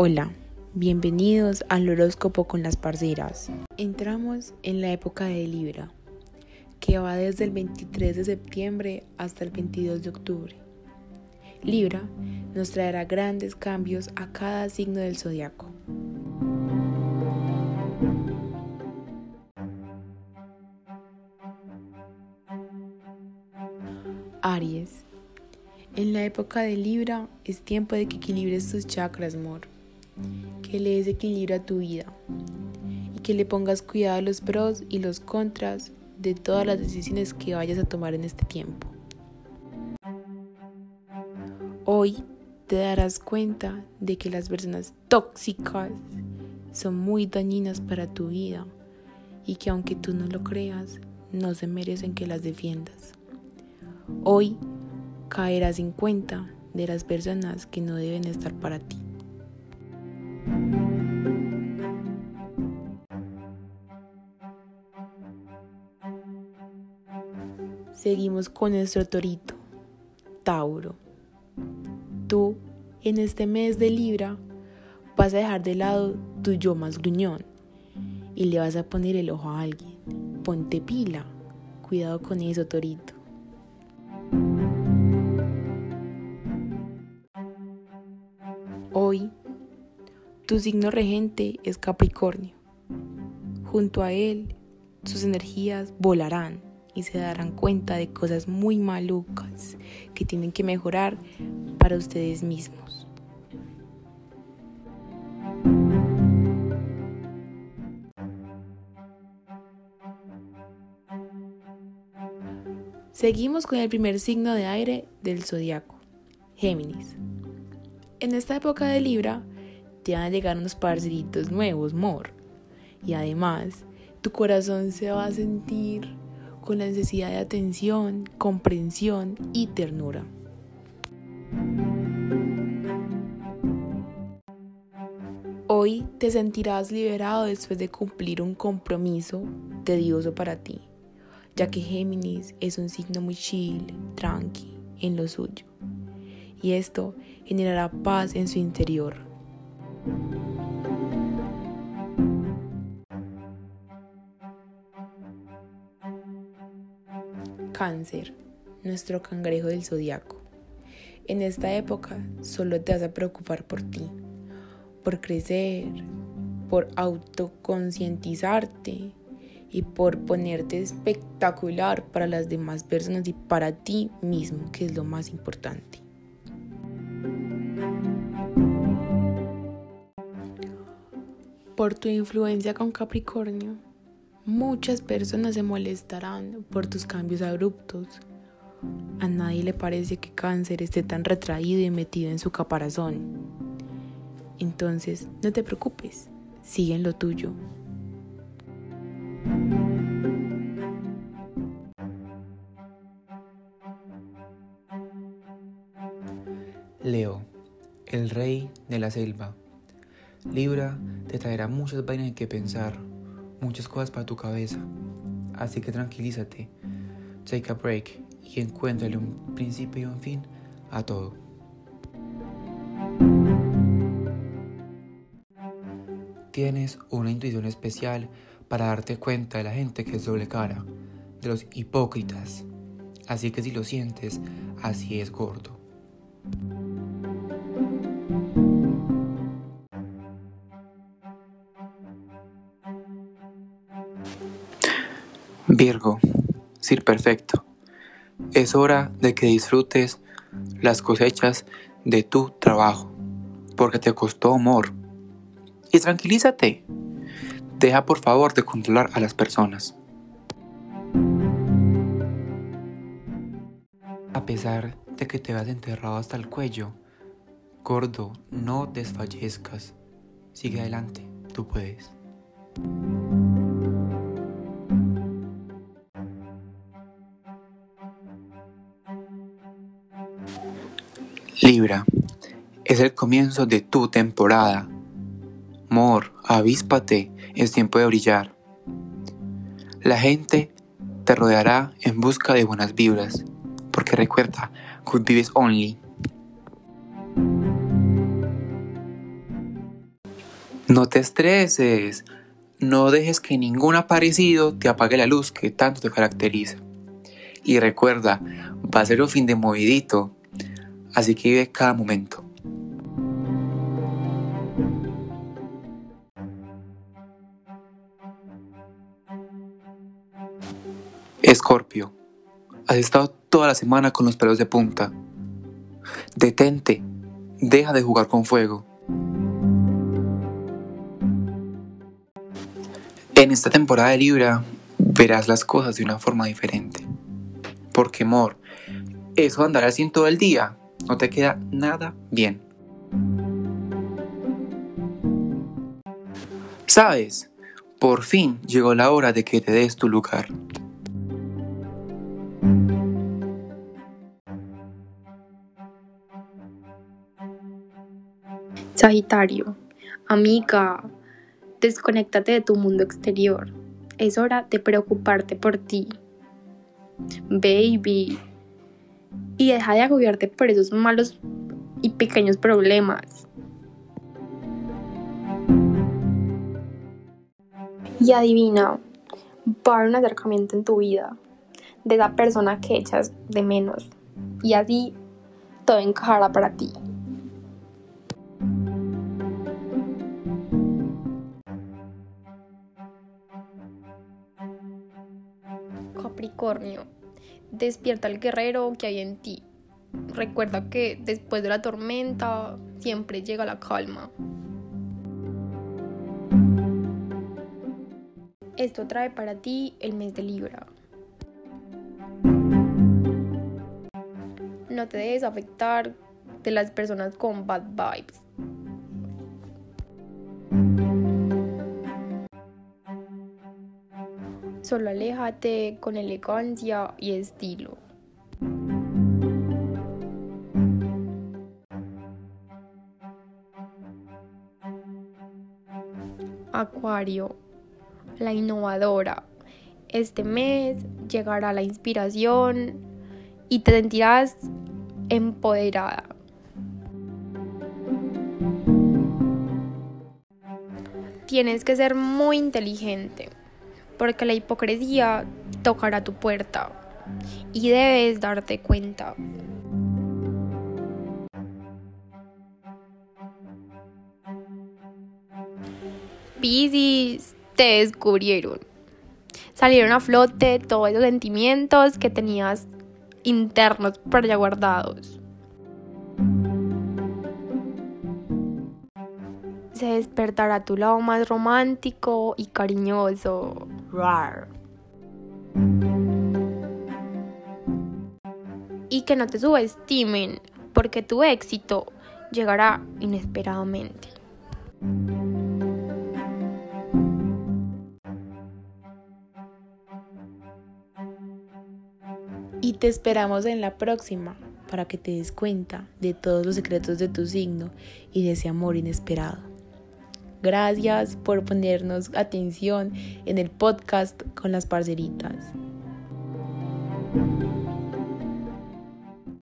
Hola, bienvenidos al horóscopo con las parceras. Entramos en la época de Libra, que va desde el 23 de septiembre hasta el 22 de octubre. Libra nos traerá grandes cambios a cada signo del zodiaco. Aries. En la época de Libra es tiempo de que equilibres tus chakras, amor que le des equilibrio a tu vida y que le pongas cuidado a los pros y los contras de todas las decisiones que vayas a tomar en este tiempo. Hoy te darás cuenta de que las personas tóxicas son muy dañinas para tu vida y que aunque tú no lo creas, no se merecen que las defiendas. Hoy caerás en cuenta de las personas que no deben estar para ti. Seguimos con nuestro torito, Tauro. Tú, en este mes de Libra, vas a dejar de lado tu yo más gruñón y le vas a poner el ojo a alguien. Ponte pila. Cuidado con eso, torito. Hoy tu signo regente es Capricornio. Junto a él, sus energías volarán y se darán cuenta de cosas muy malucas que tienen que mejorar para ustedes mismos. Seguimos con el primer signo de aire del zodiaco, Géminis. En esta época de Libra, te van a llegar unos parceritos nuevos, mor. Y además, tu corazón se va a sentir con la necesidad de atención, comprensión y ternura. Hoy te sentirás liberado después de cumplir un compromiso tedioso para ti, ya que Géminis es un signo muy chill, tranqui, en lo suyo. Y esto generará paz en su interior. Cáncer, nuestro cangrejo del zodiaco. En esta época solo te vas a preocupar por ti, por crecer, por autoconcientizarte y por ponerte espectacular para las demás personas y para ti mismo, que es lo más importante. Por tu influencia con Capricornio, muchas personas se molestarán por tus cambios abruptos. A nadie le parece que cáncer esté tan retraído y metido en su caparazón. Entonces, no te preocupes, sigue en lo tuyo. Leo, el rey de la selva. Libra te traerá muchas vainas que pensar, muchas cosas para tu cabeza. Así que tranquilízate, take a break y encuéntrale un principio y un fin a todo. Tienes una intuición especial para darte cuenta de la gente que es doble cara, de los hipócritas. Así que si lo sientes, así es gordo. Virgo, Sir Perfecto, es hora de que disfrutes las cosechas de tu trabajo, porque te costó amor. Y tranquilízate, deja por favor de controlar a las personas. A pesar de que te vas enterrado hasta el cuello, gordo, no desfallezcas. Sigue adelante, tú puedes. Libra, es el comienzo de tu temporada. Mor, avíspate, es tiempo de brillar. La gente te rodeará en busca de buenas vibras, porque recuerda, good vibes only. No te estreses. No dejes que ningún aparecido te apague la luz que tanto te caracteriza. Y recuerda, va a ser un fin de movidito, así que vive cada momento. Escorpio, has estado toda la semana con los pelos de punta. Detente, deja de jugar con fuego. En esta temporada de Libra verás las cosas de una forma diferente. Porque, amor, eso de andar todo el día no te queda nada bien. ¿Sabes? Por fin llegó la hora de que te des tu lugar. Sagitario, amiga, Desconéctate de tu mundo exterior. Es hora de preocuparte por ti. Baby. Y deja de agobiarte por esos malos y pequeños problemas. Y adivina, va a un acercamiento en tu vida de esa persona que echas de menos. Y así todo encajará para ti. Capricornio, despierta el guerrero que hay en ti. Recuerda que después de la tormenta siempre llega la calma. Esto trae para ti el mes de Libra. No te dejes afectar de las personas con bad vibes. Solo aléjate con elegancia y estilo. Acuario, la innovadora. Este mes llegará la inspiración y te sentirás empoderada. Tienes que ser muy inteligente porque la hipocresía tocará tu puerta y debes darte cuenta. Piscis, te descubrieron. Salieron a flote todos esos sentimientos que tenías internos allá guardados. Se despertará tu lado más romántico y cariñoso. Y que no te subestimen, porque tu éxito llegará inesperadamente. Y te esperamos en la próxima para que te des cuenta de todos los secretos de tu signo y de ese amor inesperado. Gracias por ponernos atención en el podcast con las parceritas.